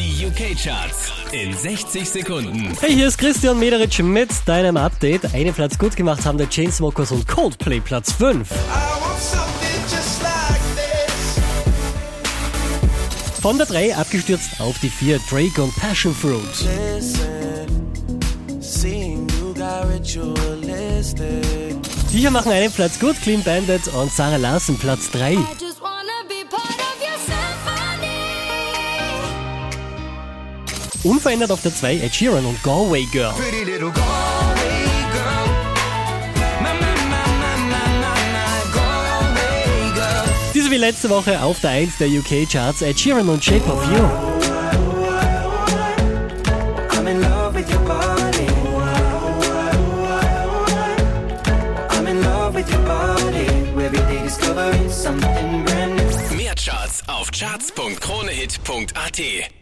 Die UK-Charts in 60 Sekunden. Hey, hier ist Christian Mederitsch mit deinem Update. Einen Platz gut gemacht haben der Chainsmokers und Coldplay Platz 5. Von der 3 abgestürzt auf die 4 Drake und Passion Fruit. Die hier machen einen Platz gut, Clean Bandit und Sarah Larsen Platz 3. Unverändert auf der 2 Ed Sheeran und Galway Girl. Diese wie letzte Woche auf der 1 der UK Charts Ed Sheeran und Shape of You. Mehr Charts auf charts.kronehit.at.